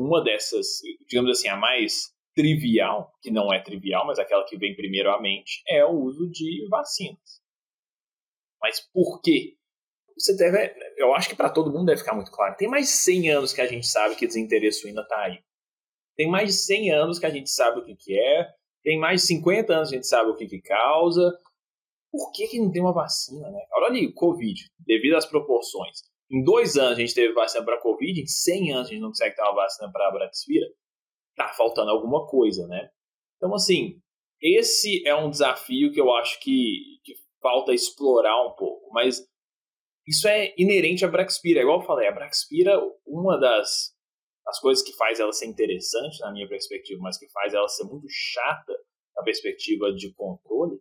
uma dessas, digamos assim, a mais trivial, que não é trivial, mas aquela que vem primeiro à mente, é o uso de vacinas. Mas por quê? Você deve, eu acho que para todo mundo deve ficar muito claro. Tem mais de 100 anos que a gente sabe que desinteresse suíno está aí. Tem mais de 100 anos que a gente sabe o que, que é. Tem mais de 50 anos que a gente sabe o que, que causa. Por que, que não tem uma vacina, né? Olha ali, Covid, devido às proporções. Em dois anos a gente teve vacina para Covid, em 100 anos a gente não consegue ter uma vacina para a Braxvira. Tá faltando alguma coisa, né? Então, assim, esse é um desafio que eu acho que, que falta explorar um pouco. Mas isso é inerente à Braxpira. Igual eu falei, a Braxpira, uma das, das coisas que faz ela ser interessante, na minha perspectiva, mas que faz ela ser muito chata na perspectiva de controle, é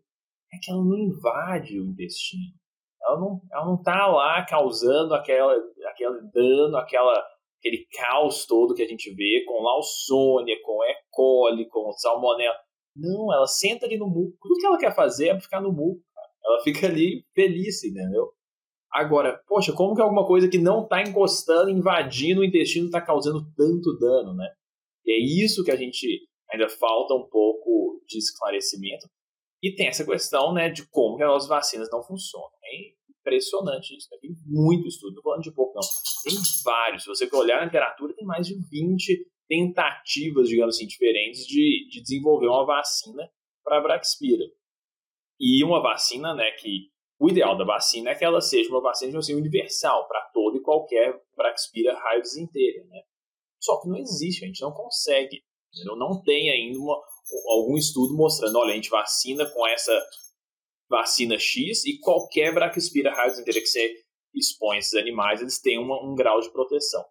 que ela não invade o intestino. Ela não, ela não tá lá causando aquela, aquele dano, aquela, aquele caos todo que a gente vê com Lawsonia, com E. coli, com Salmonella. Não, ela senta ali no muco. Tudo que ela quer fazer é ficar no muco. Ela fica ali feliz, entendeu? Agora, poxa, como que alguma coisa que não está encostando, invadindo o intestino, está causando tanto dano, né? E é isso que a gente ainda falta um pouco de esclarecimento. E tem essa questão, né, de como que as vacinas não funcionam. É impressionante isso, né? Tem muito estudo, não falando de pouco não. Tem vários. Se você olhar na literatura, tem mais de 20 tentativas, digamos assim, diferentes de, de desenvolver uma vacina para a Braxpira. E uma vacina, né, que o ideal da vacina é que ela seja uma vacina assim, universal para todo e qualquer Braxpira raios inteira, né? Só que não existe, a gente não consegue. Não tem ainda uma, algum estudo mostrando, olha, a gente vacina com essa vacina X e qualquer Braxpira raios que você expõe esses animais, eles têm uma, um grau de proteção.